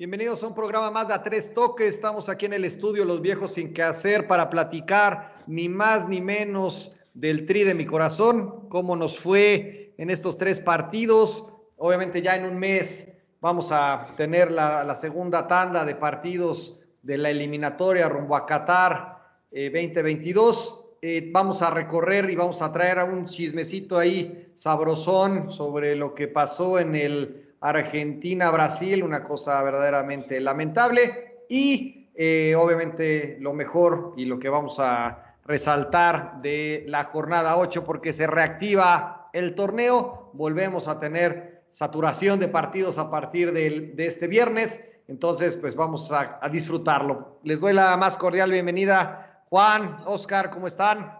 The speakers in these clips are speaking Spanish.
Bienvenidos a un programa más de A Tres Toques. Estamos aquí en el estudio Los Viejos Sin Que Hacer para platicar ni más ni menos del tri de mi corazón, cómo nos fue en estos tres partidos. Obviamente ya en un mes vamos a tener la, segunda tanda de partidos de la eliminatoria rumbo a Qatar 2022. Eh, eh, vamos a recorrer y vamos a traer a un chismecito ahí sabrosón sobre lo que pasó en el Argentina-Brasil, una cosa verdaderamente lamentable. Y eh, obviamente lo mejor y lo que vamos a resaltar de la jornada 8, porque se reactiva el torneo, volvemos a tener saturación de partidos a partir de, este viernes. Entonces, pues vamos a, a disfrutarlo. Les doy la más cordial bienvenida. Juan, Oscar, ¿cómo están?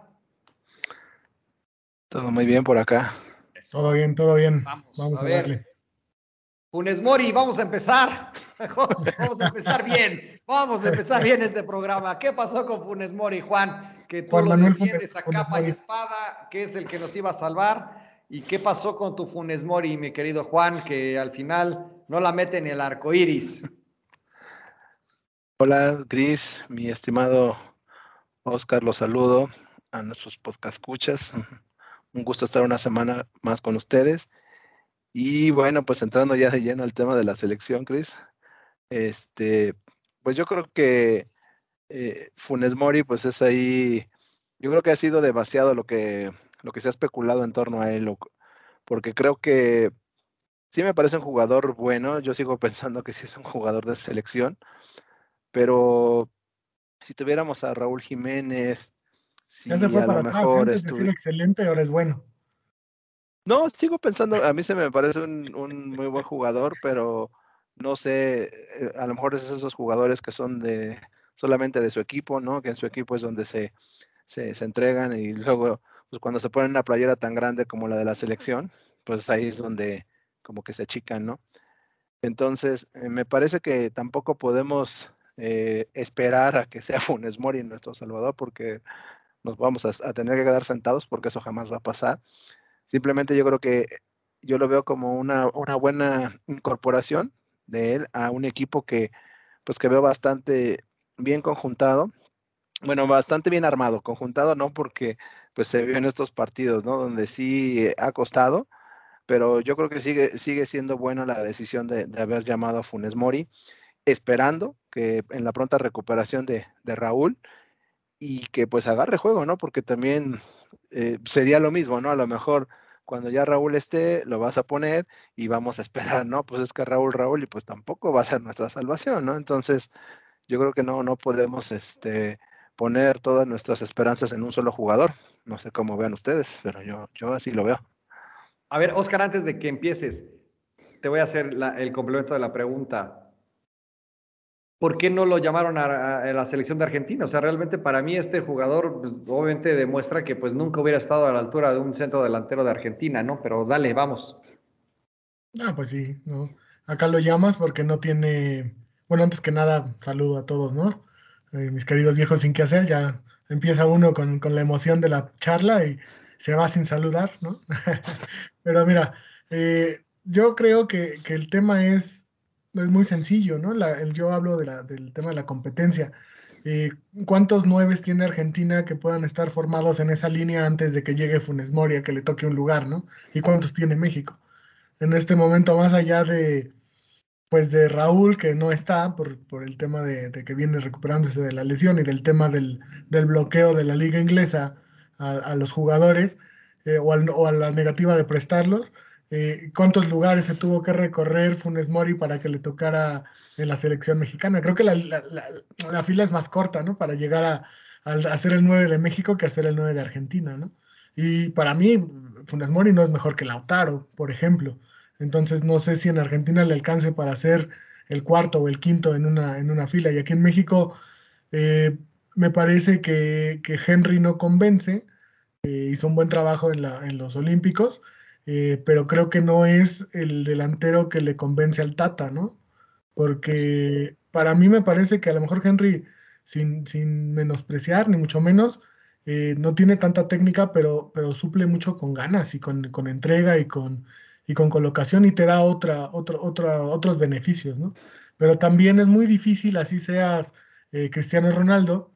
Todo muy bien por acá. Todo bien, todo bien. Vamos, a, verle. Funes Mori, vamos a empezar. vamos a empezar bien. Vamos a empezar bien este programa. ¿Qué pasó con Funes Mori, Juan? Que tú lo defiendes a capa y espada, que es el que nos iba a salvar. ¿Y qué pasó con tu Funes Mori, mi querido Juan, que al final no la mete en el arco iris? Hola, Gris, mi estimado Oscar, los saludo a nuestros podcast escuchas. Un gusto estar una semana más con ustedes. Y bueno, pues entrando ya de lleno al tema de la selección, Chris, este, pues yo creo que eh, Funes Mori, pues es ahí, yo creo que ha sido demasiado lo que, lo que se ha especulado en torno a él, porque creo que sí me parece un jugador bueno, yo sigo pensando que sí es un jugador de selección, pero si tuviéramos a Raúl Jiménez, si a lo mejor es decir excelente, ahora es bueno. No, sigo pensando, a mí se me parece un, muy buen jugador, pero no sé, eh, a lo mejor es esos jugadores que son de solamente de su equipo, ¿no? Que en su equipo es donde se, se, entregan y luego, pues cuando se ponen una playera tan grande como la de la selección, pues ahí es donde como que se achican, ¿no? Entonces, eh, me parece que tampoco podemos eh, esperar a que sea Funes Mori nuestro Salvador, porque nos vamos a, a, tener que quedar sentados, porque eso jamás va a pasar. Simplemente yo creo que yo lo veo como una, buena incorporación de él a un equipo que pues que veo bastante bien conjuntado, bueno, bastante bien armado, conjuntado no porque pues se vio en estos partidos, ¿no? Donde sí ha costado, pero yo creo que sigue, sigue siendo buena la decisión de, haber llamado a Funes Mori, esperando que en la pronta recuperación de, de Raúl y que pues agarre juego, ¿no? Porque también eh, sería lo mismo, ¿no? A lo mejor cuando ya Raúl esté, lo vas a poner y vamos a esperar, ¿no? Pues es que Raúl, Raúl, y pues tampoco va a ser nuestra salvación, ¿no? Entonces, yo creo que no, no podemos este, poner todas nuestras esperanzas en un solo jugador. No sé cómo vean ustedes, pero yo, yo así lo veo. A ver, Oscar, antes de que empieces, te voy a hacer el complemento de la pregunta. ¿por qué no lo llamaron a, la selección de Argentina? O sea, realmente para mí este jugador obviamente demuestra que pues nunca hubiera estado a la altura de un centro delantero de Argentina, ¿no? Pero dale, vamos. Ah, pues sí, ¿no? Acá lo llamas porque no tiene, bueno, antes que nada, saludo a todos, ¿no? Eh, mis queridos viejos sin qué hacer, ya empieza uno con, la emoción de la charla y se va sin saludar, ¿no? Pero mira, eh, yo creo que, que el tema es es muy sencillo, ¿no? yo hablo del tema de la competencia. Eh, ¿Cuántos nueves tiene Argentina que puedan estar formados en esa línea antes de que llegue Funes Mori a que le toque un lugar, ¿no? ¿Y cuántos tiene México? En este momento, más allá de, pues de Raúl, que no está por, el tema de, que viene recuperándose de la lesión y del tema del, bloqueo de la liga inglesa a, los jugadores eh, o, a la negativa de prestarlos, eh, cuántos lugares se tuvo que recorrer Funes Mori para que le tocara en la selección mexicana. Creo que la, fila es más corta, ¿no? Para llegar a, hacer el 9 de México que hacer el 9 de Argentina, ¿no? Y para mí, Funes Mori no es mejor que Lautaro, por ejemplo. Entonces no sé si en Argentina le alcance para hacer el cuarto o el quinto en una, en una fila. Y aquí en México eh, me parece que, Henry no convence. Eh, hizo un buen trabajo en, en los Olímpicos eh, pero creo que no es el delantero que le convence al Tata, ¿no? Porque para mí me parece que a lo mejor Henry, sin, sin menospreciar, ni mucho menos, no tiene tanta técnica, pero, pero suple mucho con ganas y con, con entrega y con, y con colocación y te da otra, otra, otra, otros beneficios, ¿no? Pero también es muy difícil, así seas eh, Cristiano Ronaldo,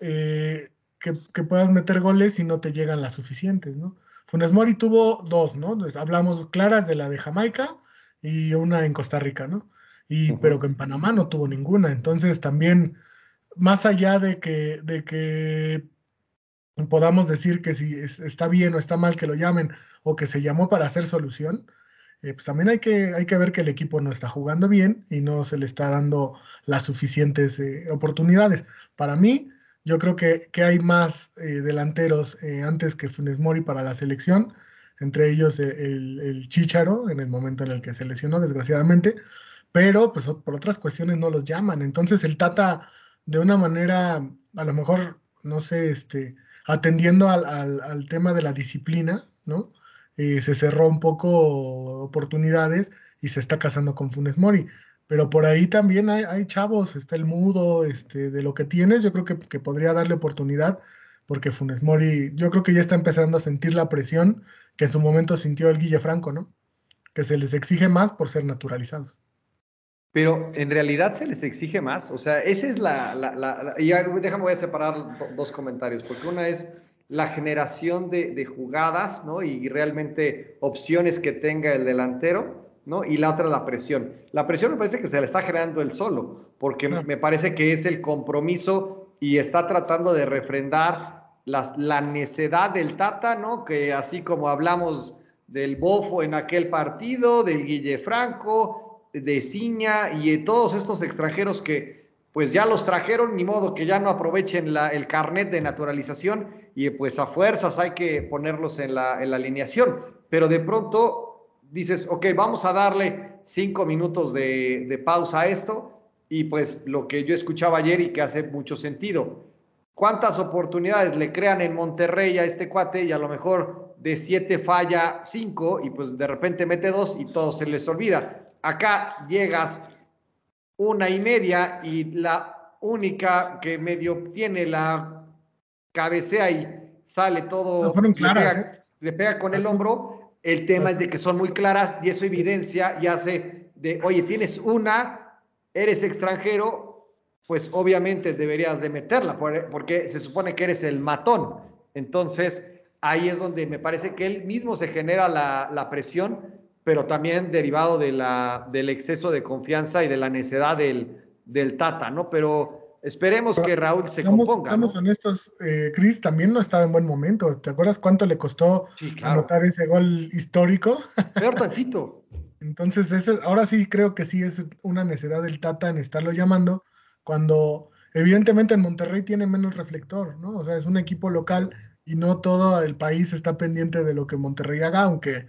eh, que, que, puedas meter goles y no te llegan las suficientes, ¿no? Funes Mori tuvo dos, ¿no? hablamos claras de la de Jamaica y una en Costa Rica, ¿no? Y, Pero que en Panamá no tuvo ninguna. Entonces también, más allá de que, de que podamos decir que si está bien o está mal que lo llamen o que se llamó para hacer solución, eh, pues también hay que, hay que ver que el equipo no está jugando bien y no se le está dando las suficientes eh, oportunidades. Para mí, yo creo que, que hay más eh, delanteros antes que Funes Mori para la selección, entre ellos el, el, Chicharo, en el momento en el que se lesionó, desgraciadamente, pero pues por otras cuestiones no los llaman. Entonces el Tata, de una manera, a lo mejor, no sé, este, atendiendo al, al, al tema de la disciplina, ¿no? Eh, se cerró un poco oportunidades y se está casando con Funes Mori. Pero por ahí también hay, chavos, está el mudo, este, de lo que tienes, yo creo que, que, podría darle oportunidad, porque Funes Mori, yo creo que ya está empezando a sentir la presión que en su momento sintió el Guille Franco, ¿no? Que se les exige más por ser naturalizados. Pero en realidad se les exige más, o sea, esa es la... la, la, y déjame voy a separar dos comentarios, porque una es la generación de, jugadas, ¿no? Y, realmente opciones que tenga el delantero, ¿no? Y la otra, la presión. La presión me parece que se la está generando él solo, porque me parece que es el compromiso y está tratando de refrendar la necedad del Tata, ¿no? Que así como hablamos del Bofo en aquel partido, del Guille Franco, de Ciña y de todos estos extranjeros que pues ya los trajeron, ni modo que ya no aprovechen la, el carnet de naturalización y pues a fuerzas hay que ponerlos en la, en la alineación. Pero de pronto dices, ok, vamos a darle cinco minutos de, de pausa a esto y pues lo que yo escuchaba ayer y que hace mucho sentido. ¿Cuántas oportunidades le crean en Monterrey a este cuate y a lo mejor de siete falla cinco y pues de repente mete dos y todo se les olvida? Acá llegas una y media y la única que medio tiene la cabecea y sale todo, ¿eh? le, pega, con el hombro. El tema es de que son muy claras y eso evidencia y hace de, oye, tienes una, eres extranjero, pues obviamente deberías de meterla, porque se supone que eres el matón. Entonces, ahí es donde me parece que él mismo se genera la, la presión pero también derivado de la, del exceso de confianza y de la necedad del, del Tata, ¿no? Pero esperemos que Raúl se componga. Seamos honestos, eh, Cris también no estaba en buen momento. ¿Te acuerdas cuánto le costó anotar ese gol histórico? Peor tantito. Entonces, ese, ahora sí creo que sí es una necedad del Tata en estarlo llamando, cuando evidentemente en Monterrey tiene menos reflector, ¿no? O sea, es un equipo local y no todo el país está pendiente de lo que Monterrey haga, aunque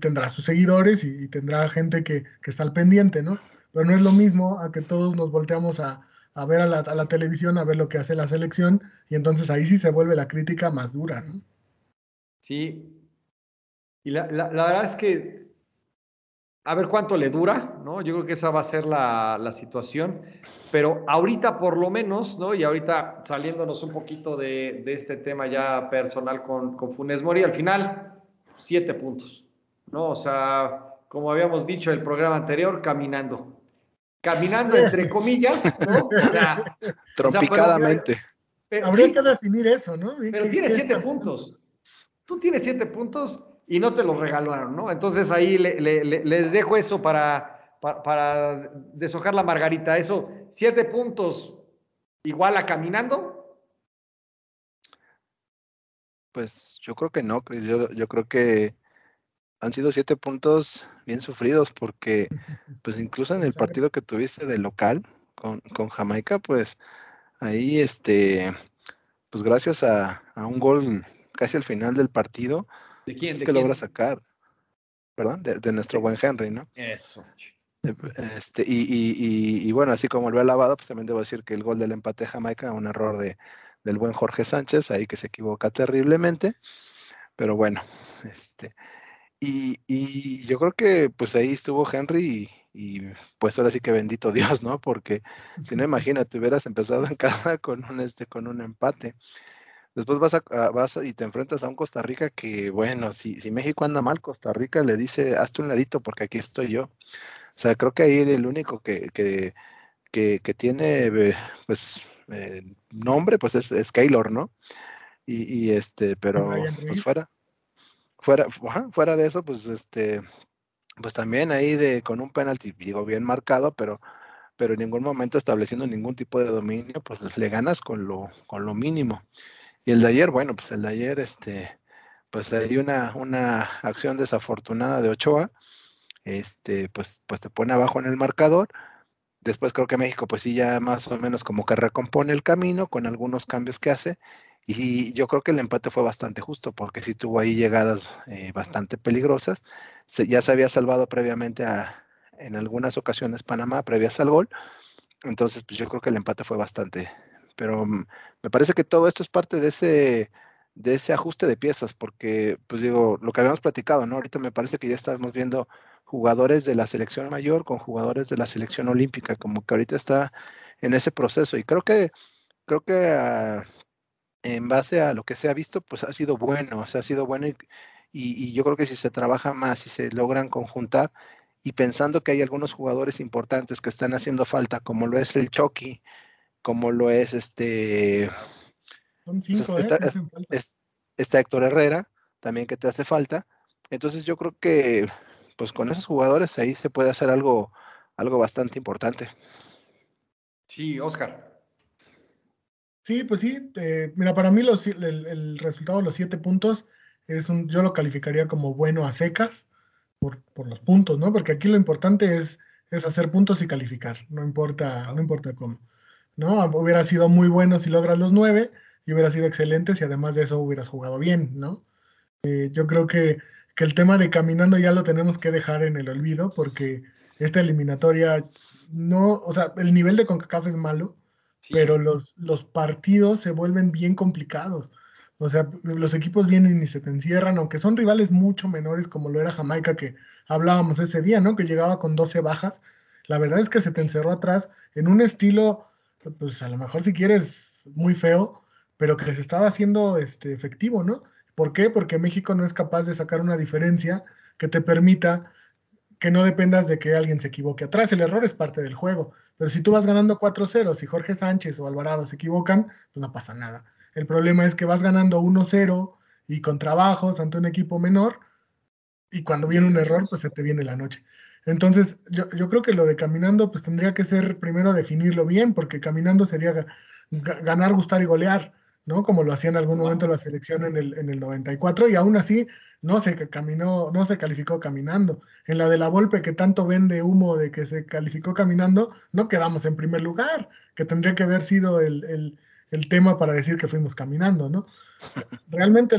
tendrá sus seguidores y, tendrá gente que, está al pendiente, ¿no? Pero no es lo mismo a que todos nos volteamos a, ver a la, televisión, a ver lo que hace la selección, y entonces ahí sí se vuelve la crítica más dura, ¿no? Sí. Y la, verdad es que, a ver cuánto le dura, ¿no? Yo creo que esa va a ser la, situación, pero ahorita por lo menos, ¿no? Y ahorita saliéndonos un poquito de, este tema ya personal con, con Funes Mori, al final, siete puntos. ¿no? O sea, como habíamos dicho en el programa anterior, caminando. Caminando entre comillas, ¿no? O sea, Tropicadamente. Habría que definir eso, ¿no? Pero tiene siete puntos. Tú tienes siete puntos y no te los regalaron, ¿no? Entonces ahí les dejo eso para, para, para, deshojar la margarita. Eso, siete puntos igual a caminando. Pues yo creo que no, Cris. Yo, yo creo que han sido siete puntos bien sufridos porque pues incluso en el partido que tuviste de local con, Jamaica, pues ahí este, pues gracias a, un gol casi al final del partido, ¿De quién? Pues, es que logra sacar, perdón, de, nuestro buen Henry, ¿no? Eso. Eh, este, y, y, y, bueno, así como lo he lavado, pues también debo decir que el gol del empate de Jamaica, un error de, del buen Jorge Sánchez, ahí que se equivoca terriblemente, pero bueno, este, Y, yo creo que pues ahí estuvo Henry y, pues ahora sí que bendito Dios, ¿no? Porque si no, imagínate, hubieras empezado en casa con un, este, con un empate. Después vas, a, vas y te enfrentas a un Costa Rica que, bueno, si, si México anda mal, Costa Rica le dice, hazte un ladito porque aquí estoy yo. O sea, creo que ahí el único que, que, que, tiene, eh, pues, eh, nombre, pues es, es Keylor, ¿no? Y, este, pero pues fuera, fuera, fuera de eso, pues este, pues también ahí de con un penalti, digo bien marcado, pero, pero en ningún momento estableciendo ningún tipo de dominio, pues le ganas con lo, con lo mínimo. Y el de ayer, bueno, pues el de ayer, este, pues di una, una acción desafortunada de Ochoa, este, pues, pues te pone abajo en el marcador. Después creo que México, pues sí, ya más o menos como que recompone el camino con algunos cambios que hace y yo creo que el empate fue bastante justo porque sí tuvo ahí llegadas eh, bastante peligrosas. ya se había salvado previamente a, en algunas ocasiones Panamá, previas al gol. Entonces, pues yo creo que el empate fue bastante. Pero mm, me parece que todo esto es parte de ese, de ese ajuste de piezas, porque, pues digo, lo que habíamos platicado, ¿no? Ahorita me parece que ya estamos viendo jugadores de la selección mayor con jugadores de la selección olímpica, como que ahorita está en ese proceso. Y creo que, creo que ah, en base a lo que se ha visto, pues ha sido bueno, o sea, ha sido bueno y, yo creo que si se trabaja más y se logran conjuntar y pensando que hay algunos jugadores importantes que están haciendo falta, como lo es el Chucky, como lo es este... Son ¿eh? está, Héctor Herrera, también que te hace falta. Entonces yo creo que pues con esos jugadores ahí se puede hacer algo, algo bastante importante. Sí, Oscar. Sí, pues sí. Eh, mira, para mí los, el, resultado de los siete puntos es un, yo lo calificaría como bueno a secas por, los puntos, ¿no? Porque aquí lo importante es, es hacer puntos y calificar, no importa, no importa cómo. ¿No? Hubiera sido muy bueno si logras los nueve y hubiera sido excelente si además de eso hubieras jugado bien, ¿no? Eh, yo creo que, que el tema de caminando ya lo tenemos que dejar en el olvido porque esta eliminatoria no, o sea, el nivel de CONCACAF es malo pero los, los partidos se vuelven bien complicados. O sea, los equipos vienen y se te encierran, aunque son rivales mucho menores, como lo era Jamaica, que hablábamos ese día, ¿no? Que llegaba con 12 bajas. La verdad es que se te encerró atrás en un estilo, pues a lo mejor si quieres, muy feo, pero que se estaba haciendo este, efectivo, ¿no? ¿Por qué? Porque México no es capaz de sacar una diferencia que te permita que no dependas de que alguien se equivoque atrás. El error es parte del juego. Pero si tú vas ganando 4-0, si Jorge Sánchez o Alvarado se equivocan, pues no pasa nada. El problema es que vas ganando 1-0 y con trabajos ante un equipo menor, y cuando viene un error, pues se te viene la noche. Entonces, yo, creo que lo de caminando, pues tendría que ser primero definirlo bien, porque caminando sería ganar, gustar y golear, ¿no? Como lo hacía en algún momento la selección en el, en el 94, y aún así no se caminó, no se calificó caminando. En la de la Volpe, que tanto vende humo de que se calificó caminando, no quedamos en primer lugar, que tendría que haber sido el, tema para decir que fuimos caminando, ¿no? Realmente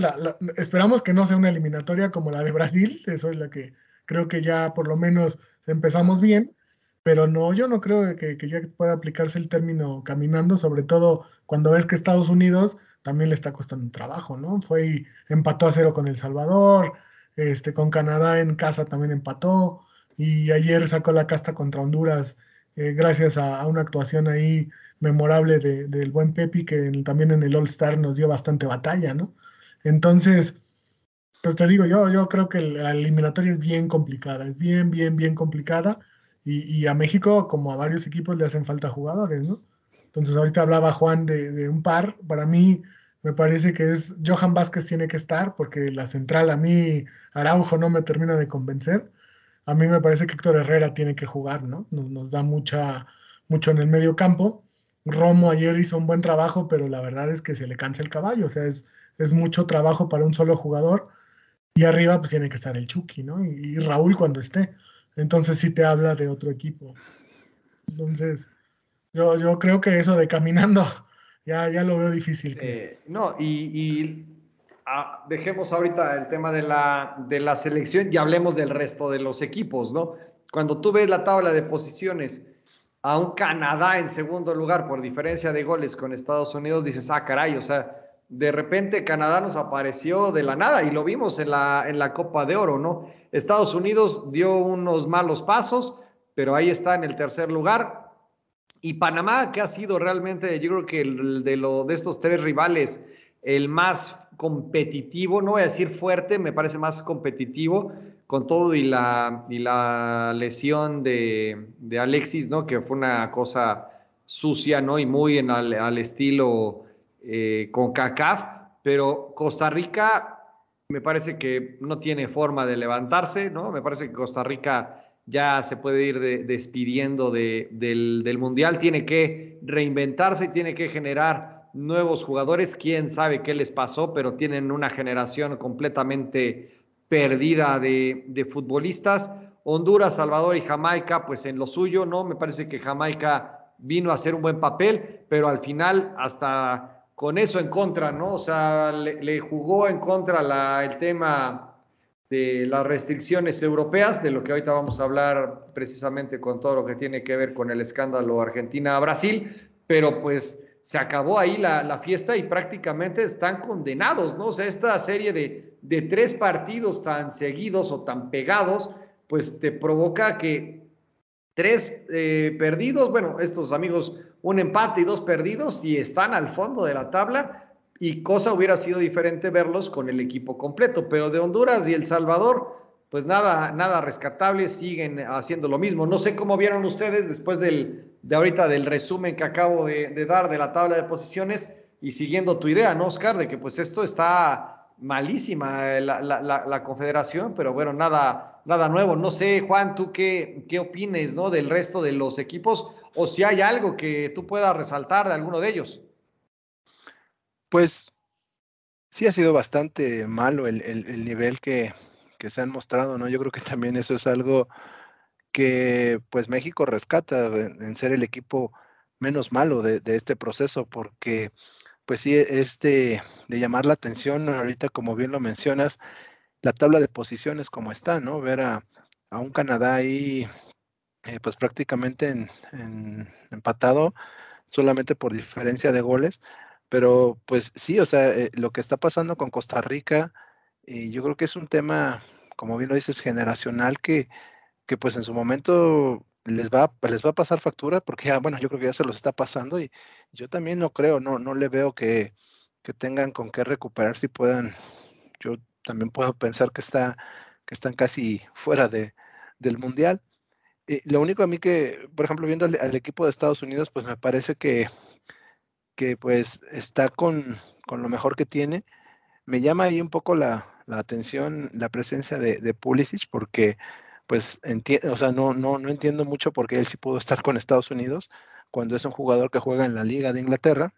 esperamos que no sea una eliminatoria como la de Brasil, eso es la que creo que ya por lo menos empezamos bien, pero no, yo no creo que, que ya pueda aplicarse el término caminando, sobre todo cuando ves que Estados Unidos también le está costando trabajo, ¿no? Fue empató a cero con El Salvador, este, con Canadá en casa también empató, y ayer sacó la casta contra Honduras eh, gracias a, una actuación ahí memorable del buen Pepi, que también en el All Star nos dio bastante batalla, ¿no? Entonces, pues te digo, yo, yo creo que la eliminatoria es bien complicada, es bien, bien, bien complicada, y, y a México, como a varios equipos, le hacen falta jugadores, ¿no? Entonces ahorita hablaba Juan de, un par. Para mí me parece que es Johan Vázquez tiene que estar porque la central a mí Araujo no me termina de convencer. A mí me parece que Héctor Herrera tiene que jugar, ¿no? Nos, da mucha, mucho en el medio campo. Romo ayer hizo un buen trabajo, pero la verdad es que se le cansa el caballo. O sea, es, es mucho trabajo para un solo jugador. Y arriba pues tiene que estar el Chucky, ¿no? Y, y Raúl cuando esté. Entonces sí te habla de otro equipo. Entonces, yo, yo creo que eso de caminando ya, ya lo veo difícil. Eh, no, y, ah, dejemos ahorita el tema de la, de la selección y hablemos del resto de los equipos, ¿no? Cuando tú ves la tabla de posiciones a un Canadá en segundo lugar por diferencia de goles con Estados Unidos, dices, ah, caray, o sea, de repente Canadá nos apareció de la nada y lo vimos en la, en la Copa de Oro, ¿no? Estados Unidos dio unos malos pasos, pero ahí está en el tercer lugar. Y Panamá, que ha sido realmente, yo creo que el, de, lo, de estos tres rivales, el más competitivo, no voy a decir fuerte, me parece más competitivo, con todo y la, y la lesión de, de Alexis, ¿no? Que fue una cosa sucia, ¿no? Y muy en al, al estilo eh, con CACAF, pero Costa Rica me parece que no tiene forma de levantarse, ¿no? Me parece que Costa Rica ya se puede ir despidiendo del, Mundial, tiene que reinventarse y tiene que generar nuevos jugadores. Quién sabe qué les pasó, pero tienen una generación completamente perdida de, de futbolistas. Honduras, Salvador y Jamaica, pues en lo suyo, ¿no? Me parece que Jamaica vino a hacer un buen papel, pero al final hasta con eso en contra, ¿no? O sea, le, jugó en contra el tema de las restricciones europeas, de lo que ahorita vamos a hablar precisamente con todo lo que tiene que ver con el escándalo Argentina-Brasil, pero pues se acabó ahí la, fiesta y prácticamente están condenados, ¿no? O sea, esta serie de, de tres partidos tan seguidos o tan pegados, pues te provoca que tres eh, perdidos, bueno, estos amigos un empate y dos perdidos y están al fondo de la tabla y cosa hubiera sido diferente verlos con el equipo completo, pero de Honduras y El Salvador, pues nada, nada rescatable, siguen haciendo lo mismo. No sé cómo vieron ustedes después del, de ahorita del resumen que acabo de, dar de la tabla de posiciones y siguiendo tu idea, ¿no, Oscar? De que pues esto está malísima eh, la, la, confederación, pero bueno, nada, nada nuevo. No sé, Juan, tú qué, qué opines, ¿no? Del resto de los equipos o si hay algo que tú puedas resaltar de alguno de ellos. Pues sí ha sido bastante malo el, nivel que, se han mostrado, ¿no? Yo creo que también eso es algo que pues México rescata en, ser el equipo menos malo de, este proceso, porque pues sí, este de llamar la atención, ahorita como bien lo mencionas, la tabla de posiciones como está, ¿no? Ver a, a un Canadá ahí eh, pues prácticamente en, empatado solamente por diferencia de goles. Pero pues sí, o sea, eh, lo que está pasando con Costa Rica, y yo creo que es un tema, como bien lo dices, generacional que, que pues en su momento les va, les va a pasar factura, porque ya, bueno, yo creo que ya se los está pasando y yo también no creo, no, no le veo que, que tengan con qué recuperar si puedan. Yo también puedo pensar que, está, que están casi fuera de, del Mundial. Lo único a mí que, por ejemplo, viendo al, equipo de Estados Unidos, pues me parece que, que pues está con, lo mejor que tiene. Me llama ahí un poco la, atención la presencia de, de, Pulisic, porque pues o sea, no, no, no entiendo mucho por qué él sí pudo estar con Estados Unidos cuando es un jugador que juega en la Liga de Inglaterra.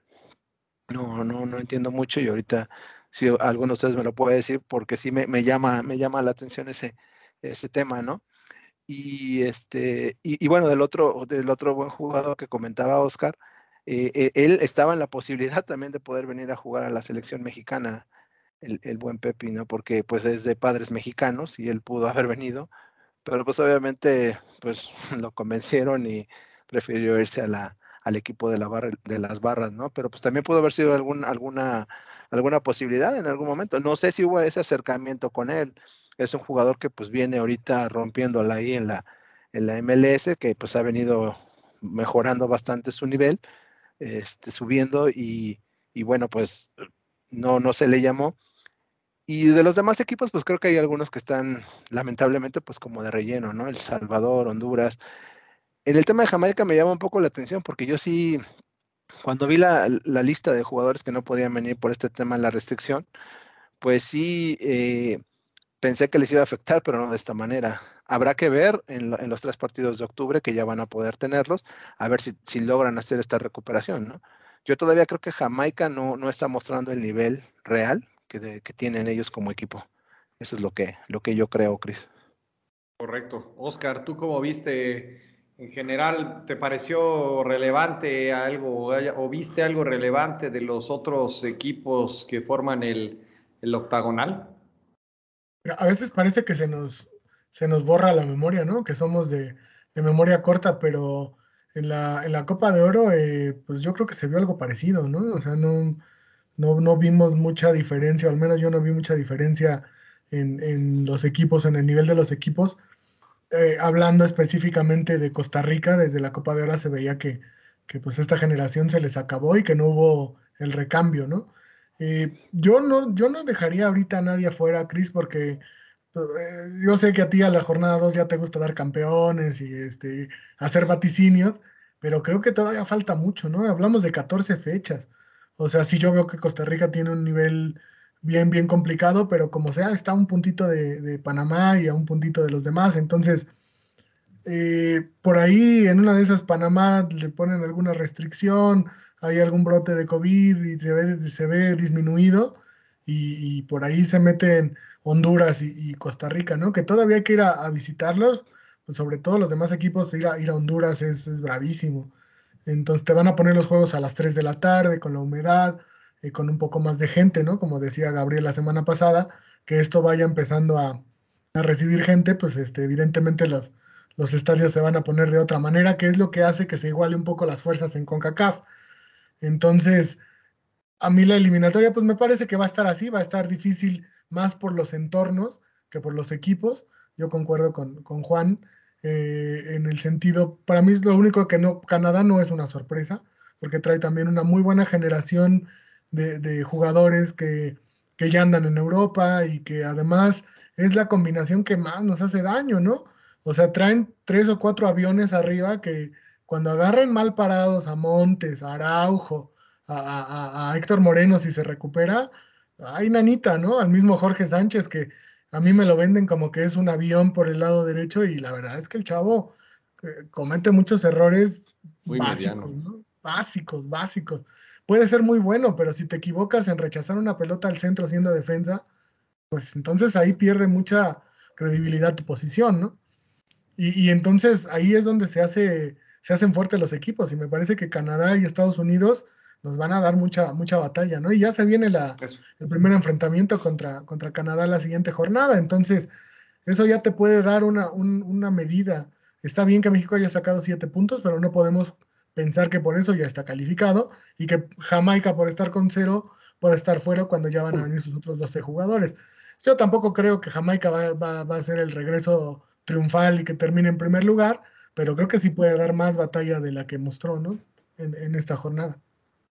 No, no, no entiendo mucho y ahorita si alguno de ustedes me lo puede decir porque sí me, me llama, me llama la atención ese, ese tema, ¿no? Y, este, y, bueno, del otro, del otro buen jugador que comentaba Oscar, eh, eh, él estaba en la posibilidad también de poder venir a jugar a la selección mexicana, el, el, buen Pepi, ¿no? Porque pues es de padres mexicanos y él pudo haber venido, pero pues obviamente pues lo convencieron y prefirió irse a la, al equipo de, la barra, de las barras, ¿no? Pero pues también pudo haber sido algún, alguna, alguna posibilidad en algún momento. No sé si hubo ese acercamiento con él es un jugador que pues viene ahorita rompiéndola ahí en la, en la MLS, que pues ha venido mejorando bastante su nivel, este, subiendo y, bueno, pues no, no se le llamó. Y de los demás equipos, pues creo que hay algunos que están lamentablemente pues como de relleno, ¿no? El Salvador, Honduras. En el tema de Jamaica me llama un poco la atención porque yo sí, cuando vi la, lista de jugadores que no podían venir por este tema de la restricción, pues sí, eh, pensé que les iba a afectar, pero no de esta manera. Habrá que ver en, los tres partidos de octubre que ya van a poder tenerlos, a ver si, logran hacer esta recuperación, ¿no? Yo todavía creo que Jamaica no, no está mostrando el nivel real que, que, tienen ellos como equipo. Eso es lo que, lo que yo creo, Cris. Correcto. Oscar, ¿tú cómo viste en general? ¿Te pareció relevante algo o viste algo relevante de los otros equipos que forman el, el octagonal? A veces parece que se nos, se nos borra la memoria, ¿no? Que somos de, memoria corta, pero en la, en la Copa de Oro, eh, pues yo creo que se vio algo parecido, ¿no? O sea, no, no, no vimos mucha diferencia, o al menos yo no vi mucha diferencia en, en los equipos, en el nivel de los equipos. Eh, hablando específicamente de Costa Rica, desde la Copa de Oro se veía que, que pues esta generación se les acabó y que no hubo el recambio, ¿no? Eh, yo no, yo no dejaría ahorita a nadie afuera, Cris, porque eh, yo sé que a ti a la jornada 2 ya te gusta dar campeones y este, hacer vaticinios, pero creo que todavía falta mucho, ¿no? Hablamos de 14 fechas. O sea, sí yo veo que Costa Rica tiene un nivel bien, bien complicado, pero como sea, está a un puntito de, Panamá y a un puntito de los demás. Entonces, eh, por ahí en una de esas Panamá le ponen alguna restricción, hay algún brote de COVID y se ve, se ve disminuido y, por ahí se meten Honduras y, Costa Rica, ¿no? Que todavía hay que ir a, visitarlos, pues sobre todo los demás equipos, ir a, ir a Honduras es, bravísimo. Entonces te van a poner los juegos a las 3 de la tarde con la humedad, eh, con un poco más de gente, ¿no? Como decía Gabriel la semana pasada, que esto vaya empezando a, a recibir gente, pues este, evidentemente los, los estadios se van a poner de otra manera, que es lo que hace que se iguale un poco las fuerzas en CONCACAF. Entonces, a mí la eliminatoria, pues me parece que va a estar así, va a estar difícil más por los entornos que por los equipos. Yo concuerdo con, Juan eh, en el sentido, para mí es lo único que no, Canadá no es una sorpresa, porque trae también una muy buena generación de, jugadores que, que, ya andan en Europa y que además es la combinación que más nos hace daño, ¿no? O sea, traen tres o cuatro aviones arriba que cuando agarren mal parados a Montes, a Araujo, a, Héctor Moreno si se recupera, hay nanita, ¿no? Al mismo Jorge Sánchez que a mí me lo venden como que es un avión por el lado derecho y la verdad es que el chavo eh, comete muchos errores básicos, ¿no? Básicos, básicos. Puede ser muy bueno, pero si te equivocas en rechazar una pelota al centro siendo defensa, pues entonces ahí pierde mucha credibilidad tu posición, ¿no? Y, y entonces ahí es donde se hace se hacen fuertes los equipos y me parece que Canadá y Estados Unidos nos van a dar mucha, mucha batalla, ¿no? Y ya se viene la, el primer enfrentamiento contra, contra Canadá la siguiente jornada, entonces eso ya te puede dar una, una medida. Está bien que México haya sacado siete puntos, pero no podemos pensar que por eso ya está calificado y que Jamaica por estar con cero puede estar fuera cuando ya van a venir sus otros 12 jugadores. Yo tampoco creo que Jamaica va, va, va a ser el regreso triunfal y que termine en primer lugar, pero creo que sí puede dar más batalla de la que mostró, ¿no? En, esta jornada.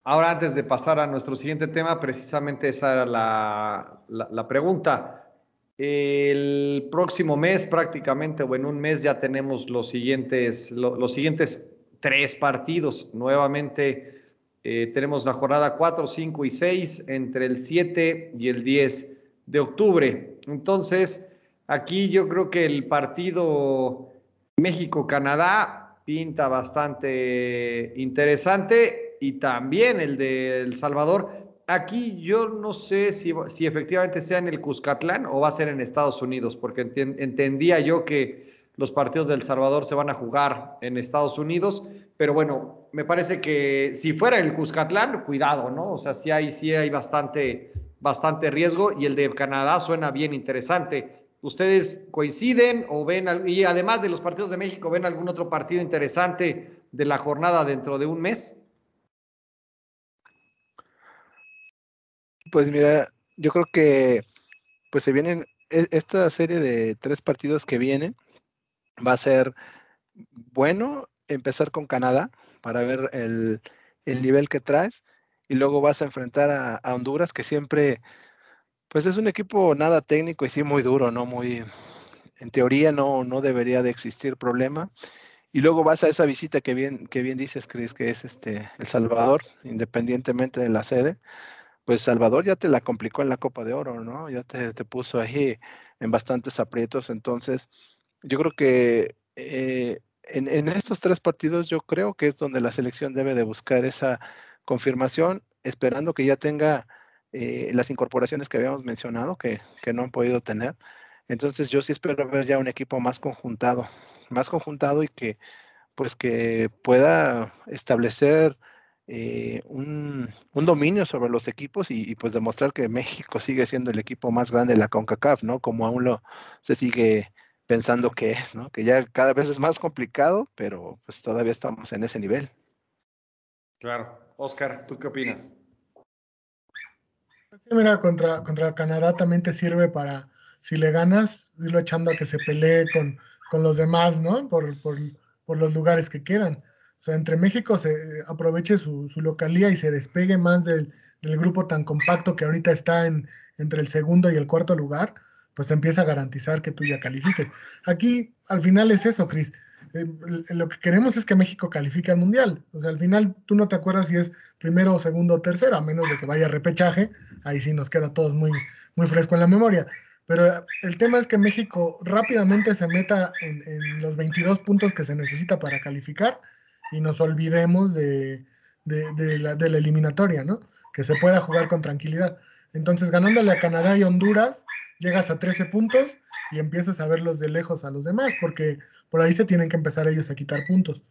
Ahora, antes de pasar a nuestro siguiente tema, precisamente esa era la, la, pregunta. El próximo mes, prácticamente, o en un mes, ya tenemos los siguientes, los siguientes tres partidos. Nuevamente, eh, tenemos la jornada 4, 5 y 6 entre el 7 y el 10 de octubre. Entonces, aquí yo creo que el partido México-Canadá pinta bastante interesante y también el de El Salvador. Aquí yo no sé si, efectivamente sea en el Cuscatlán o va a ser en Estados Unidos, porque entendía yo que los partidos del Salvador se van a jugar en Estados Unidos, pero bueno, me parece que si fuera el Cuscatlán, cuidado, ¿no? O sea, sí hay, sí hay bastante, bastante riesgo y el de Canadá suena bien interesante. ¿Ustedes coinciden o ven, y además de los partidos de México, ven algún otro partido interesante de la jornada dentro de un mes? Pues mira, yo creo que pues se vienen e, esta serie de tres partidos que vienen va a ser bueno empezar con Canadá para ver el, nivel que traes y luego vas a enfrentar a Honduras que siempre pues es un equipo nada técnico y sí muy duro, ¿no? Muy, en teoría no, no debería de existir problema. Y luego vas a esa visita que bien, que bien dices, Cris, que es este El Salvador, independientemente de la sede. Pues Salvador ya te la complicó en la Copa de Oro, ¿no? Ya te, puso ahí en bastantes aprietos. Entonces, yo creo que eh, en, en, estos tres partidos yo creo que es donde la selección debe de buscar esa confirmación, esperando que ya tenga eh, las incorporaciones que habíamos mencionado que, no han podido tener. Entonces yo sí espero ver ya un equipo más conjuntado, más conjuntado y que pues que pueda establecer eh, un, dominio sobre los equipos y, pues demostrar que México sigue siendo el equipo más grande de la CONCACAF, ¿no? Como aún lo se sigue pensando que es, ¿no? Que ya cada vez es más complicado, pero pues todavía estamos en ese nivel. Claro. Oscar, ¿tú qué opinas? Mira, contra, contra Canadá también te sirve para, si le ganas, irlo echando a que se pelee con, con los demás, ¿no? Por, por, por, los lugares que quedan. O sea, entre México se aproveche su, su localía y se despegue más del, del, grupo tan compacto que ahorita está en, entre el segundo y el cuarto lugar, pues te empieza a garantizar que tú ya califiques. Aquí, al final es eso, Cris. Eh, lo que queremos es que México califique al Mundial. O sea, al final tú no te acuerdas si es primero, segundo o tercero, a menos de que vaya repechaje. Ahí sí nos queda todos muy, muy fresco en la memoria. Pero el tema es que México rápidamente se meta en, los 22 puntos que se necesita para calificar y nos olvidemos de, de, la, de, la, eliminatoria, ¿no? Que se pueda jugar con tranquilidad. Entonces, ganándole a Canadá y Honduras, llegas a 13 puntos y empiezas a verlos de lejos a los demás, porque por ahí se tienen que empezar ellos a quitar puntos.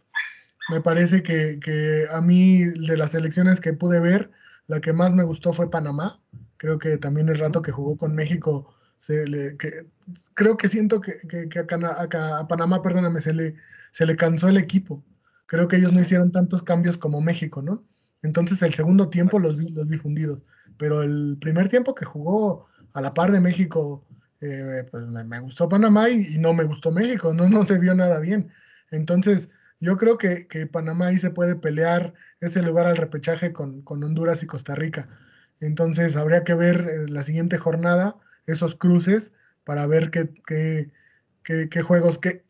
Me parece que, que, a mí, de las elecciones que pude ver, la que más me gustó fue Panamá. Creo que también el rato que jugó con México, que, creo que siento que, que a, a, Panamá, perdóname, se le, se le cansó el equipo. Creo que ellos no hicieron tantos cambios como México, ¿no? Entonces el segundo tiempo los vi, los vi fundidos. Pero el primer tiempo que jugó a la par de México eh, pues me, gustó Panamá y, no me gustó México, no, no se vio nada bien. Entonces, yo creo que, que Panamá ahí se puede pelear ese lugar al repechaje con, con Honduras y Costa Rica. Entonces, habría que ver en la siguiente jornada esos cruces para ver qué, qué, qué, juegos, que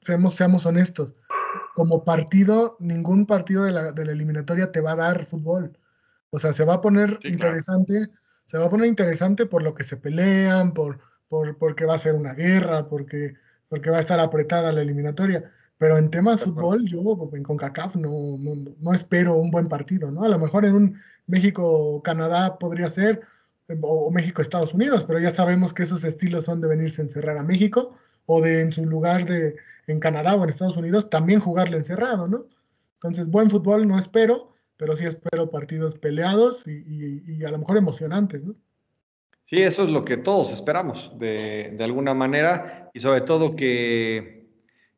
seamos, seamos honestos. Como partido, ningún partido de la, de la, eliminatoria te va a dar fútbol. O sea, se va a poner interesante, se va a poner interesante por lo que se pelean, por, porque va a ser una guerra, porque, porque va a estar apretada la eliminatoria. Pero en temas de fútbol, yo en CONCACAF no, no, no, espero un buen partido, ¿no? A lo mejor en un México-Canadá podría ser, o México-Estados Unidos, pero ya sabemos que esos estilos son de venirse a encerrar a México, o de en su lugar de en Canadá o en Estados Unidos también jugarle encerrado, ¿no? Entonces, buen fútbol no espero, pero sí espero partidos peleados y, y a lo mejor emocionantes, ¿no? Sí, eso es lo que todos esperamos de, alguna manera y sobre todo que,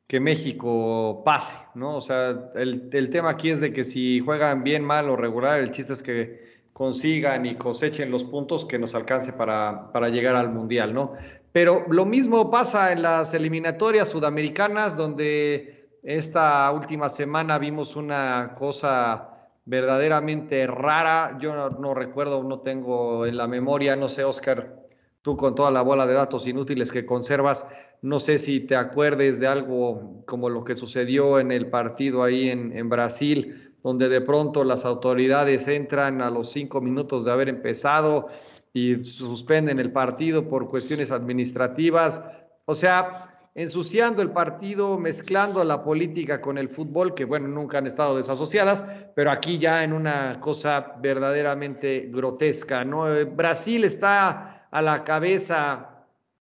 que, México pase, ¿no? O sea, el, el, tema aquí es de que si juegan bien, mal o regular, el chiste es que consigan y cosechen los puntos que nos alcance para, para llegar al Mundial, ¿no? Pero lo mismo pasa en las eliminatorias sudamericanas, donde esta última semana vimos una cosa verdaderamente rara. Yo no, recuerdo, no tengo en la memoria, no sé, Oscar, tú con toda la bola de datos inútiles que conservas, no sé si te acuerdes de algo como lo que sucedió en el partido ahí en, en Brasil, donde de pronto las autoridades entran a los cinco minutos de haber empezado y suspenden el partido por cuestiones administrativas. O sea, ensuciando el partido, mezclando la política con el fútbol, que bueno, nunca han estado desasociadas, pero aquí ya en una cosa verdaderamente grotesca, ¿no? Eh, Brasil está a la cabeza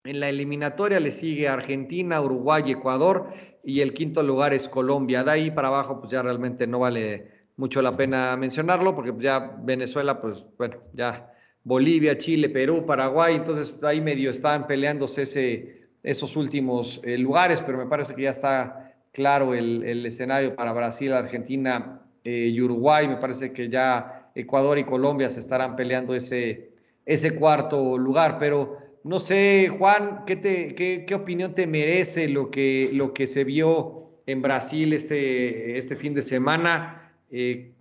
en la eliminatoria, le sigue Argentina, Uruguay, Ecuador, y el quinto lugar es Colombia. De ahí para abajo, pues ya realmente no vale mucho la pena mencionarlo, porque ya Venezuela, pues bueno, ya Bolivia, Chile, Perú, Paraguay, entonces ahí medio están peleándose ese esos últimos eh, lugares, pero me parece que ya está claro el, escenario para Brasil, Argentina eh, y Uruguay. Me parece que ya Ecuador y Colombia se estarán peleando ese, ese cuarto lugar, pero no sé, Juan, ¿qué, te, qué, opinión te merece lo que, lo que se vio en Brasil este, este fin de semana? Eh,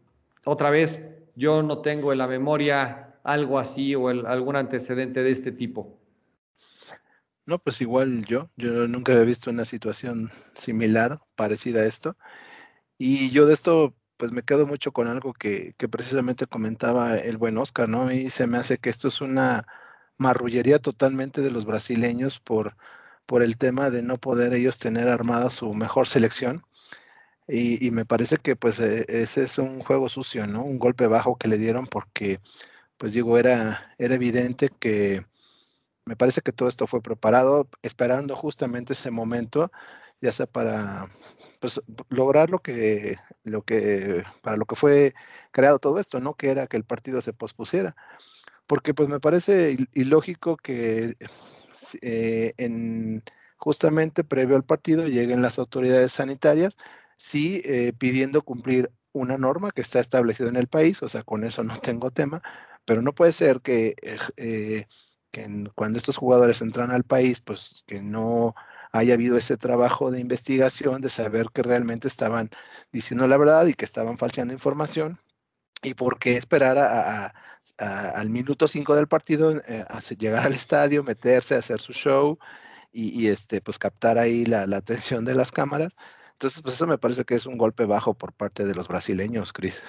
otra vez, yo no tengo en la memoria algo así o algún antecedente de este tipo. No, pues igual yo, yo nunca había visto una situación similar, parecida a esto. Y yo de esto, pues me quedo mucho con algo que, que precisamente comentaba el buen Oscar, ¿no? Y se me hace que esto es una marrullería totalmente de los brasileños por, por el tema de no poder ellos tener armada su mejor selección. Y, y, me parece que pues e, ese es un juego sucio, ¿no? Un golpe bajo que le dieron porque, pues digo, era, era evidente que me parece que todo esto fue preparado esperando justamente ese momento, ya sea para pues, lograr lo que, lo que, para lo que fue creado todo esto, ¿no? Que era que el partido se pospusiera. Porque pues me parece ilógico que eh, en, justamente previo al partido lleguen las autoridades sanitarias, sí eh, pidiendo cumplir una norma que está establecida en el país, o sea, con eso no tengo tema, pero no puede ser que, eh, que cuando estos jugadores entran al país, pues que no haya habido ese trabajo de investigación, de saber que realmente estaban diciendo la verdad y que estaban falseando información, y por qué esperar a, al minuto 5 del partido, eh, llegar al estadio, meterse, hacer su show y, este, pues captar ahí la, la, atención de las cámaras. Entonces, pues eso me parece que es un golpe bajo por parte de los brasileños, Cris.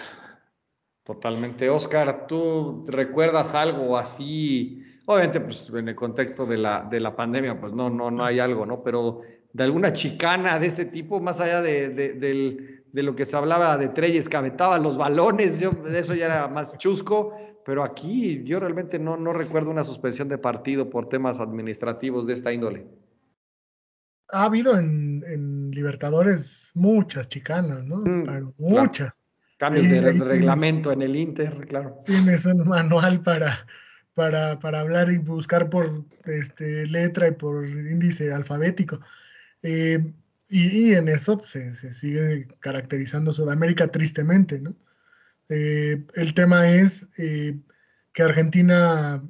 Totalmente. Oscar, ¿tú recuerdas algo así? Obviamente, pues en el contexto de la, de la pandemia, pues no, no, no hay algo, ¿no? Pero de alguna chicana de este tipo, más allá de, de, lo que se hablaba de Treyes, que aventaba los balones, yo, eso ya era más chusco, pero aquí yo realmente no, no recuerdo una suspensión de partido por temas administrativos de esta índole. Ha habido en, en Libertadores muchas chicanas, ¿no? Mm, muchas. Cambios de reglamento en el Inter, claro. Tienes un manual para, para, para hablar y buscar por este, letra y por índice alfabético. Eh, y, y, en eso pues, se, se, sigue caracterizando Sudamérica tristemente, ¿no? Eh, el tema es eh, que Argentina,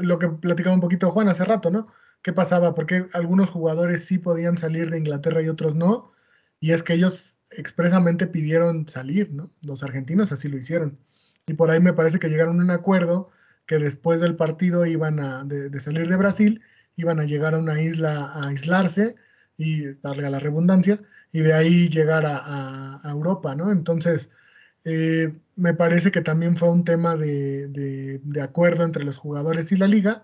lo que platicaba un poquito Juan hace rato, ¿no? ¿Qué pasaba? Porque algunos jugadores sí podían salir de Inglaterra y otros no. Y es que ellos expresamente pidieron salir, ¿no? Los argentinos así lo hicieron. Y por ahí me parece que llegaron a un acuerdo que después del partido iban a, de, salir de Brasil, iban a llegar a una isla a aislarse y darle la redundancia, y de ahí llegar a, Europa, ¿no? Entonces, eh, me parece que también fue un tema de, de, acuerdo entre los jugadores y la liga,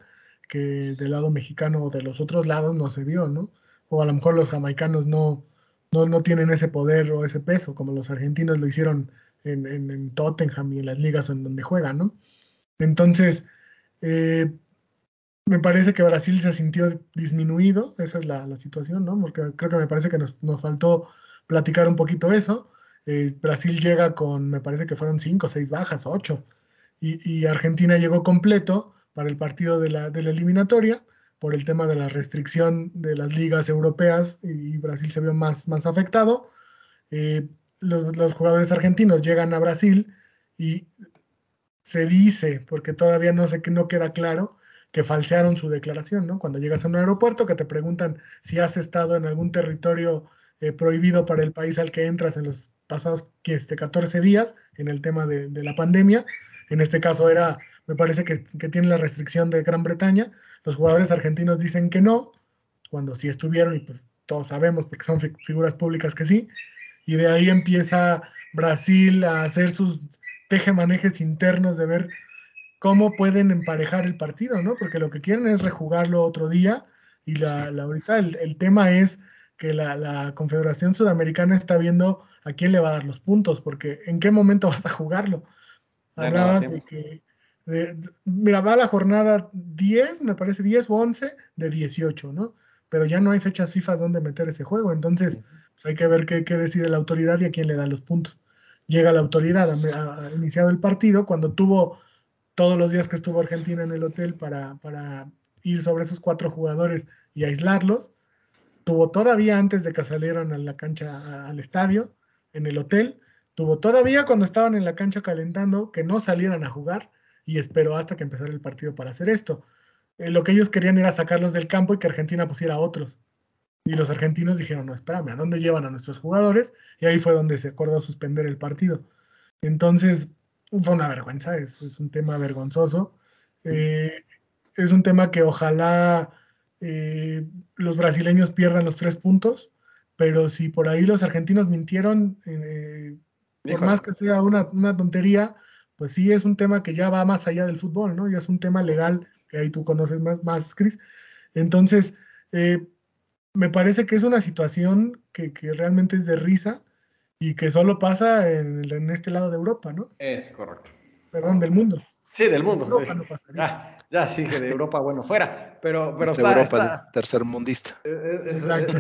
que del lado mexicano o de los otros lados no se dio, ¿no? O a lo mejor los jamaicanos no, no, tienen ese poder o ese peso, como los argentinos lo hicieron en, en, Tottenham y en las ligas en donde juegan, ¿no? Entonces, eh, me parece que Brasil se sintió disminuido, esa es la, situación, ¿no? Porque creo que me parece que nos, faltó platicar un poquito eso. Eh, Brasil llega con, me parece que fueron cinco, seis bajas, ocho, y, Argentina llegó completo para el partido de la, de la eliminatoria por el tema de la restricción de las ligas europeas y Brasil se vio más, más afectado. Eh, los, jugadores argentinos llegan a Brasil y se dice, porque todavía no sé que no queda claro, que falsearon su declaración, ¿no? Cuando llegas a un aeropuerto que te preguntan si has estado en algún territorio eh, prohibido para el país al que entras en los pasados este, 14 días en el tema de, de la pandemia. En este caso era me parece que, tiene la restricción de Gran Bretaña. Los jugadores argentinos dicen que no, cuando sí estuvieron, y pues todos sabemos, porque son figuras públicas que sí. Y de ahí empieza Brasil a hacer sus tejemanejes internos de ver cómo pueden emparejar el partido, ¿no? Porque lo que quieren es rejugarlo otro día. Y la, la ahorita el, tema es que la, la, Confederación Sudamericana está viendo a quién le va a dar los puntos, porque en qué momento vas a jugarlo. Hablabas de que mira, va la jornada 10, me parece 10 o 11 de 18, ¿no? Pero ya no hay fechas FIFA donde meter ese juego, entonces pues, hay que ver qué, decide la autoridad y a quién le da los puntos. Llega la autoridad, ha, iniciado el partido, cuando tuvo todos los días que estuvo Argentina en el hotel para, para ir sobre esos cuatro jugadores y aislarlos, tuvo todavía antes de que salieran a la cancha, al estadio, en el hotel, tuvo todavía cuando estaban en la cancha calentando que no salieran a jugar y esperó hasta que empezara el partido para hacer esto. Eh, lo que ellos querían era sacarlos del campo y que Argentina pusiera a otros. Y los argentinos dijeron, no, espérame, ¿a dónde llevan a nuestros jugadores? Y ahí fue donde se acordó suspender el partido. Entonces, fue una vergüenza, es, es un tema vergonzoso. Eh, es un tema que ojalá eh, los brasileños pierdan los tres puntos, pero si por ahí los argentinos mintieron, por más que sea una, una tontería, pues sí es un tema que ya va más allá del fútbol, ¿no? Ya es un tema legal, que ahí tú conoces más, más Cris. Entonces, eh, me parece que es una situación que, realmente es de risa y que solo pasa en, este lado de Europa, ¿no? Es correcto. Perdón, del mundo. Sí, del mundo. Europa no ya, ya sí que de Europa, bueno, fuera, pero, pero está, Europa tercer mundista. Eh, eh, Exacto.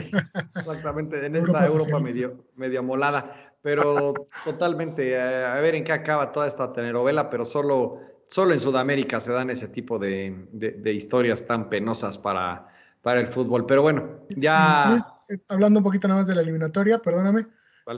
Exactamente, en esta Europa, medio, medio molada pero totalmente, eh, a ver en qué acaba toda esta telenovela, pero solo, solo en Sudamérica se dan ese tipo de, de, historias tan penosas para, para el fútbol. Pero bueno, ya... Eh, hablando un poquito nada más de la eliminatoria, perdóname,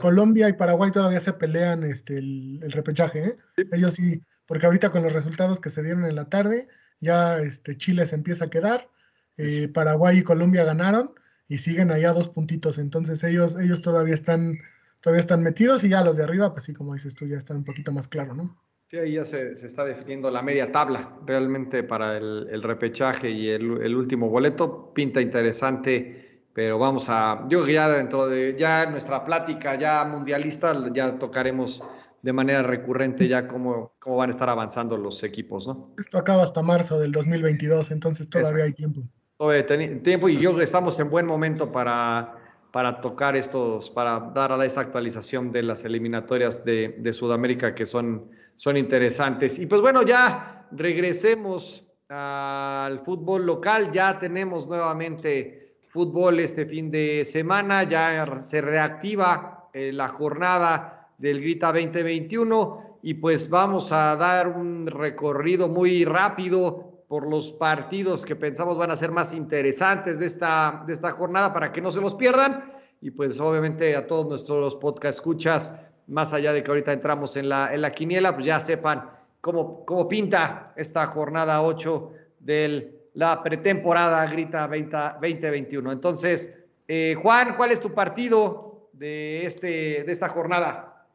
Colombia y Paraguay todavía se pelean este, el, el repechaje, ¿eh? Ellos sí porque ahorita con los resultados que se dieron en la tarde, ya este, Chile se empieza a quedar, eh, Paraguay y Colombia ganaron y siguen allá dos puntitos, entonces ellos, ellos todavía están todavía están metidos y ya los de arriba, pues sí, como dices tú, ya están un poquito más claro, ¿no? Sí, ahí ya se, está definiendo la media tabla realmente para el, repechaje y el, último boleto. Pinta interesante, pero vamos a, yo ya dentro de ya nuestra plática ya mundialista, ya tocaremos de manera recurrente ya cómo, cómo van a estar avanzando los equipos, ¿no? Esto acaba hasta marzo del 2022, entonces todavía hay tiempo. Todavía tiempo y yo estamos en buen momento para para tocar estos, para dar a esa actualización de las eliminatorias de, Sudamérica que son, son interesantes. Y pues bueno, ya regresemos al fútbol local, ya tenemos nuevamente fútbol este fin de semana, ya se reactiva eh, la jornada del Grita 2021 y pues vamos a dar un recorrido muy rápido por los partidos que pensamos van a ser más interesantes de esta, de esta jornada para que no se los pierdan. Y pues obviamente a todos nuestros podcast escuchas, más allá de que ahorita entramos en la, en la quiniela, pues ya sepan cómo, cómo pinta esta jornada 8 de la pretemporada Grita 2021. Entonces, eh, Juan, ¿cuál es tu partido de, este, de esta jornada?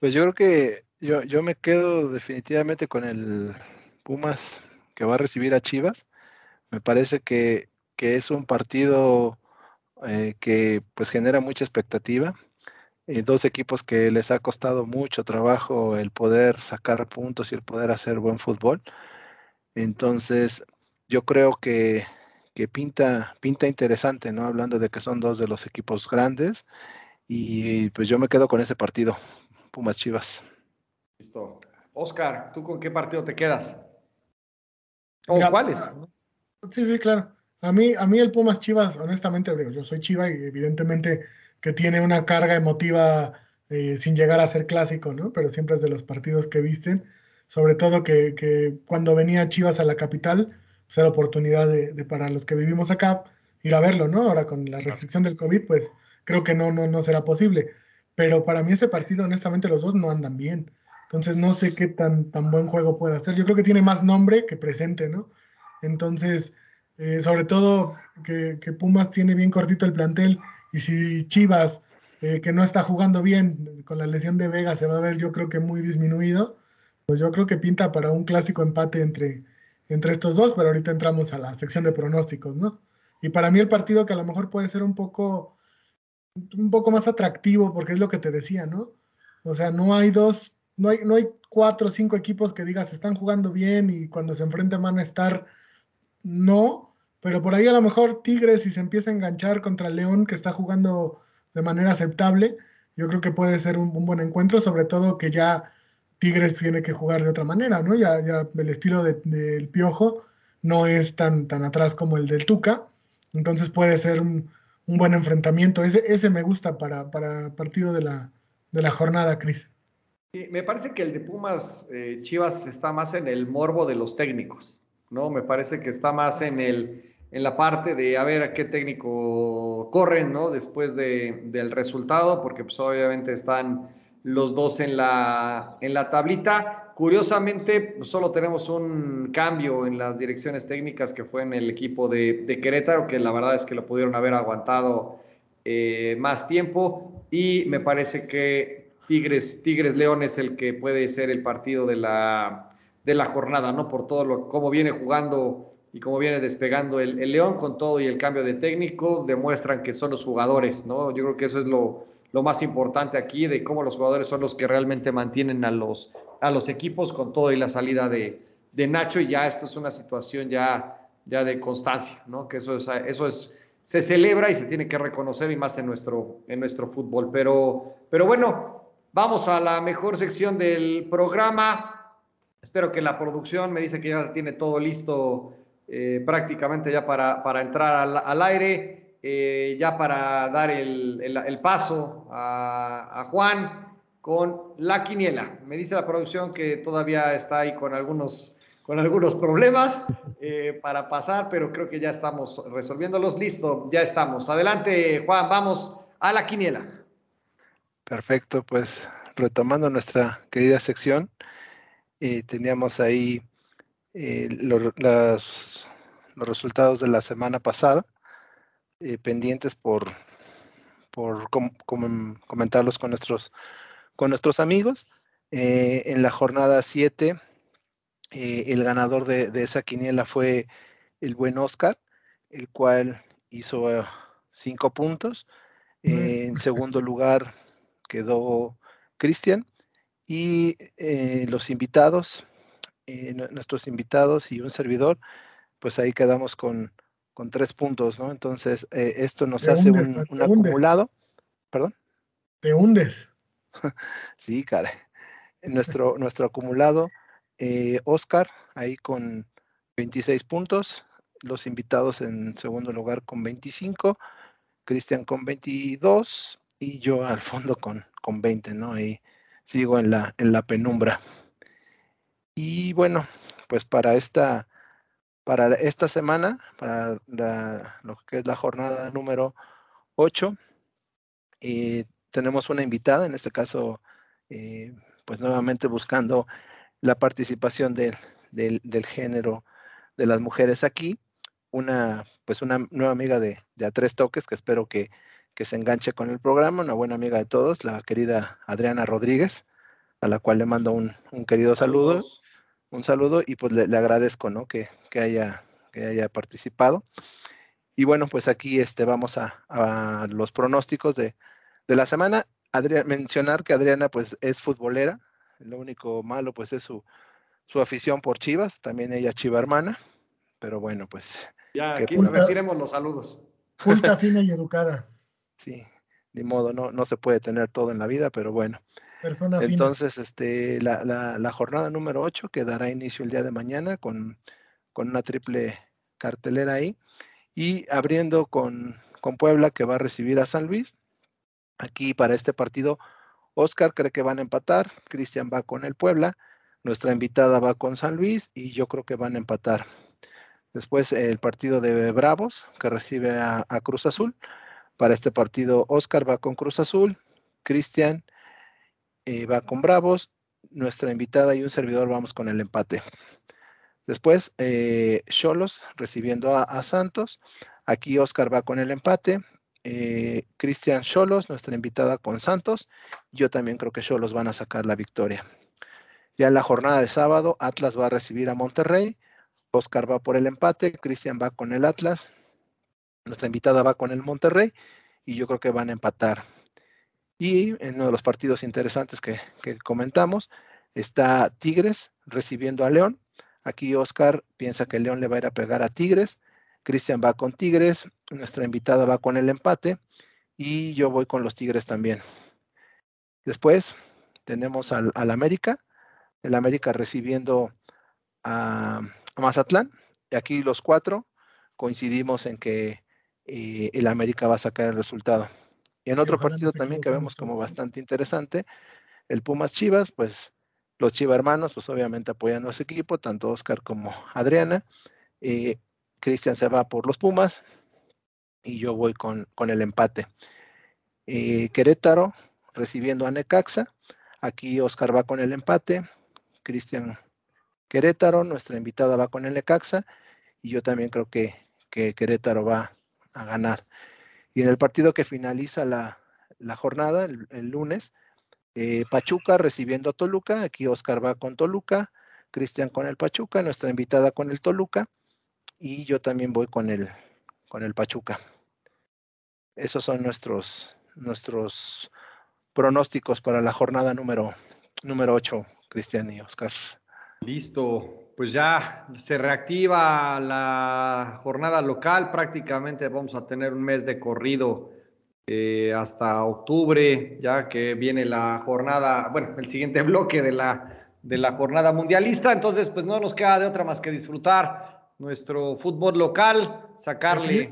Pues yo creo que yo, yo me quedo definitivamente con el Pumas que va a recibir a Chivas. Me parece que, es un partido eh, que pues genera mucha expectativa. Dos equipos que les ha costado mucho trabajo el poder sacar puntos y el poder hacer buen fútbol. Entonces, yo creo que, pinta, pinta interesante, ¿no? Hablando de que son dos de los equipos grandes. Y pues yo me quedo con ese partido, Pumas Chivas. Listo. Oscar, ¿tú con qué partido te quedas? ¿O cuáles? Sí, sí, claro. A mí, a mí el Pumas Chivas, honestamente, yo soy Chiva y evidentemente que tiene una carga emotiva eh, sin llegar a ser clásico, ¿no? Pero siempre es de los partidos que visten. Sobre todo que, cuando venía Chivas a la capital, pues era oportunidad de, para los que vivimos acá ir a verlo, ¿no? Ahora con la restricción del COVID, pues creo que no, no, no será posible. Pero para mí ese partido, honestamente, los dos no andan bien. Entonces no sé qué tan, tan buen juego puede hacer. Yo creo que tiene más nombre que presente, ¿no? Entonces, eh, sobre todo que, Pumas tiene bien cortito el plantel y si Chivas, eh, que no está jugando bien con la lesión de Vega, se va a ver yo creo que muy disminuido, pues yo creo que pinta para un clásico empate entre, entre estos dos, pero ahorita entramos a la sección de pronósticos, ¿no? Y para mí el partido que a lo mejor puede ser un poco, un poco más atractivo, porque es lo que te decía, ¿no? O sea, no hay dos no hay, no hay cuatro o cinco equipos que digas están jugando bien y cuando se enfrenten van a estar, no, pero por ahí a lo mejor Tigres si se empieza a enganchar contra León que está jugando de manera aceptable, yo creo que puede ser un, buen encuentro, sobre todo que ya Tigres tiene que jugar de otra manera, ¿no? Ya, ya el estilo del Piojo no es tan, tan atrás como el del Tuca, entonces puede ser un, buen enfrentamiento. Ese, ese me gusta para, para partido de la, de la jornada, Cris me parece que el de Pumas eh, Chivas está más en el morbo de los técnicos, ¿no? Me parece que está más en el en la parte de a ver a qué técnico corren, ¿no? Después de, del resultado, porque pues obviamente están los dos en la, en la tablita. Curiosamente, pues, solo tenemos un cambio en las direcciones técnicas que fue en el equipo de, Querétaro, que la verdad es que lo pudieron haber aguantado eh, más tiempo. Y me parece que Tigres, Tigres León es el que puede ser el partido de la, de la jornada, ¿no? Por todo lo, cómo viene jugando y cómo viene despegando el, León con todo y el cambio de técnico, demuestran que son los jugadores, ¿no? Yo creo que eso es lo, lo más importante aquí, de cómo los jugadores son los que realmente mantienen a los, a los equipos con todo y la salida de, de Nacho, y ya esto es una situación ya, ya de constancia, ¿no? Que eso es, eso es, se celebra y se tiene que reconocer y más en nuestro, en nuestro fútbol. Pero, pero bueno, Vamos a la mejor sección del programa. Espero que la producción me dice que ya tiene todo listo eh, prácticamente ya para, para entrar al, aire, eh, ya para dar el, paso a, Juan con la quiniela. Me dice la producción que todavía está ahí con algunos, con algunos problemas eh, para pasar, pero creo que ya estamos resolviéndolos. Listo, ya estamos. Adelante, Juan, vamos a la quiniela. Perfecto, pues retomando nuestra querida sección, eh, teníamos ahí eh, los, los, resultados de la semana pasada pendientes por, por comentarlos con nuestros, con nuestros amigos. en la jornada 7, el ganador de, de, esa quiniela fue el buen Oscar, el cual hizo cinco puntos. en segundo lugar quedó Cristian y eh, los invitados, eh, nuestros invitados y un servidor, pues ahí quedamos con, con tres puntos, ¿no? Entonces, eh, esto nos hace un, acumulado. ¿Perdón? Te hundes. sí, cara. Nuestro, nuestro acumulado, Oscar, ahí con 26 puntos, los invitados en segundo lugar con 25, Cristian con 22 y yo al fondo con, con 20, ¿no? Ahí sigo en la, en la penumbra. Y bueno, pues para esta, para esta semana, para lo que es la jornada número 8, eh, tenemos una invitada, en este caso, eh, pues nuevamente buscando la participación del, del, género de las mujeres aquí, una, pues una nueva amiga de, de A Tres Toques, que espero que, que se enganche con el programa, una buena amiga de todos, la querida Adriana Rodríguez, a la cual le mando un, querido saludo, un saludo y pues le, agradezco, ¿no? Que, haya, que haya participado. Y bueno, pues aquí este, vamos a, los pronósticos de, la semana. mencionar que Adriana pues es futbolera, lo único malo pues es su, su afición por Chivas, también ella chiva hermana, pero bueno, pues... Ya, aquí recibiremos los saludos. Culta, fina y educada. Sí, ni modo, no, no se puede tener todo en la vida, pero bueno. Entonces, este, la, jornada número 8 que dará inicio el día de mañana con, una triple cartelera ahí. Y abriendo con, con, Puebla que va a recibir a San Luis. Aquí para este partido, Oscar cree que van a empatar, Cristian va con el Puebla, nuestra invitada va con San Luis y yo creo que van a empatar. Después el partido de Bravos que recibe a Cruz Azul. Para este partido, Oscar va con Cruz Azul, Cristian eh, va con Bravos, nuestra invitada y un servidor vamos con el empate. Después, eh, Cholos recibiendo a, Santos. Aquí Oscar va con el empate. Eh, Cristian Cholos, nuestra invitada con Santos. Yo también creo que Cholos van a sacar la victoria. Ya en la jornada de sábado, Atlas va a recibir a Monterrey. Oscar va por el empate. Cristian va con el Atlas. Nuestra invitada va con el Monterrey y yo creo que van a empatar. Y en uno de los partidos interesantes que, comentamos está Tigres recibiendo a León. Aquí Oscar piensa que León le va a ir a pegar a Tigres. Cristian va con Tigres. Nuestra invitada va con el empate. Y yo voy con los Tigres también. Después tenemos al, América. El América recibiendo a, a Mazatlán. Y aquí los cuatro coincidimos en que eh, el América va a sacar el resultado. Y en otro partido también que vemos como bastante interesante, el Pumas Chivas, pues los Chivas hermanos, pues obviamente apoyan a su equipo, tanto Oscar como Adriana. Eh, Cristian se va por los Pumas y yo voy con, con el empate. Eh, Querétaro recibiendo a Necaxa. Aquí Oscar va con el empate. Cristian Querétaro, nuestra invitada va con el Necaxa. Y yo también creo que, que Querétaro va a ganar. Y en el partido que finaliza la, jornada, el, lunes, eh, Pachuca recibiendo a Toluca, aquí Oscar va con Toluca, Cristian con el Pachuca, nuestra invitada con el Toluca, y yo también voy con el, con el Pachuca. Esos son nuestros, nuestros pronósticos para la jornada número, número 8, Cristian y Oscar. Listo, pues ya se reactiva la jornada local, prácticamente vamos a tener un mes de corrido eh, hasta octubre, ya que viene la jornada, bueno, el siguiente bloque de la, de la jornada mundialista, entonces pues no nos queda de otra más que disfrutar nuestro fútbol local, sacarle...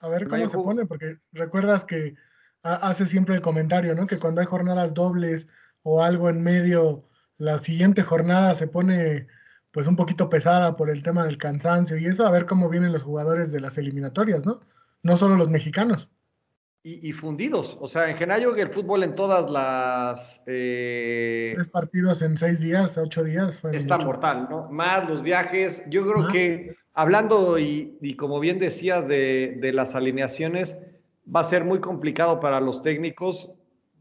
A ver cómo se pone, porque recuerdas que hace siempre el comentario, ¿no? Que cuando hay jornadas dobles o algo en medio, la siguiente jornada se pone pues un poquito pesada por el tema del cansancio y eso, a ver cómo vienen los jugadores de las eliminatorias, ¿no? No solo los mexicanos. y, fundidos. O sea, en general el fútbol en todas las... Eh, Tres partidos en seis días, ocho días. Fue está mortal, ¿no? Más los viajes. Yo creo que hablando y, como bien decías de, de las alineaciones, va a ser muy complicado para los técnicos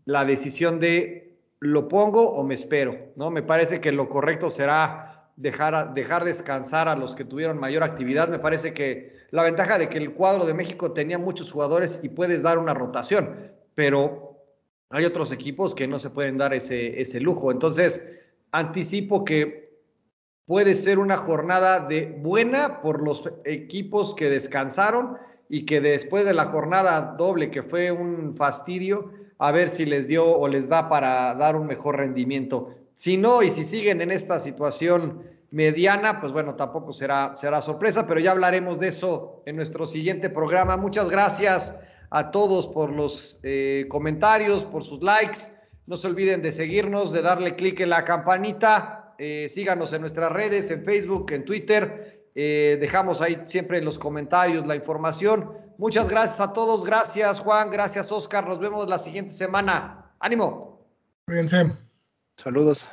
la decisión de lo pongo o me espero, ¿no? Me parece que lo correcto será dejar, dejar descansar a los que tuvieron mayor actividad. Me parece que la ventaja de que el cuadro de México tenía muchos jugadores y puedes dar una rotación, pero hay otros equipos que no se pueden dar ese, ese lujo. Entonces, anticipo que puede ser una jornada de buena por los equipos que descansaron y que después de la jornada doble, que fue un fastidio, a ver si les dio o les da para dar un mejor rendimiento. Si no, y si siguen en esta situación mediana, pues bueno, tampoco será, será sorpresa, pero ya hablaremos de eso en nuestro siguiente programa. Muchas gracias a todos por los eh, comentarios, por sus likes. No se olviden de seguirnos, de darle clic en la campanita. Eh, síganos en nuestras redes, en Facebook, en Twitter. Eh, dejamos ahí siempre los comentarios la información. Muchas gracias a todos. Gracias, Juan. Gracias, Oscar. Nos vemos la siguiente semana. Ánimo. Cuídense. Saludos.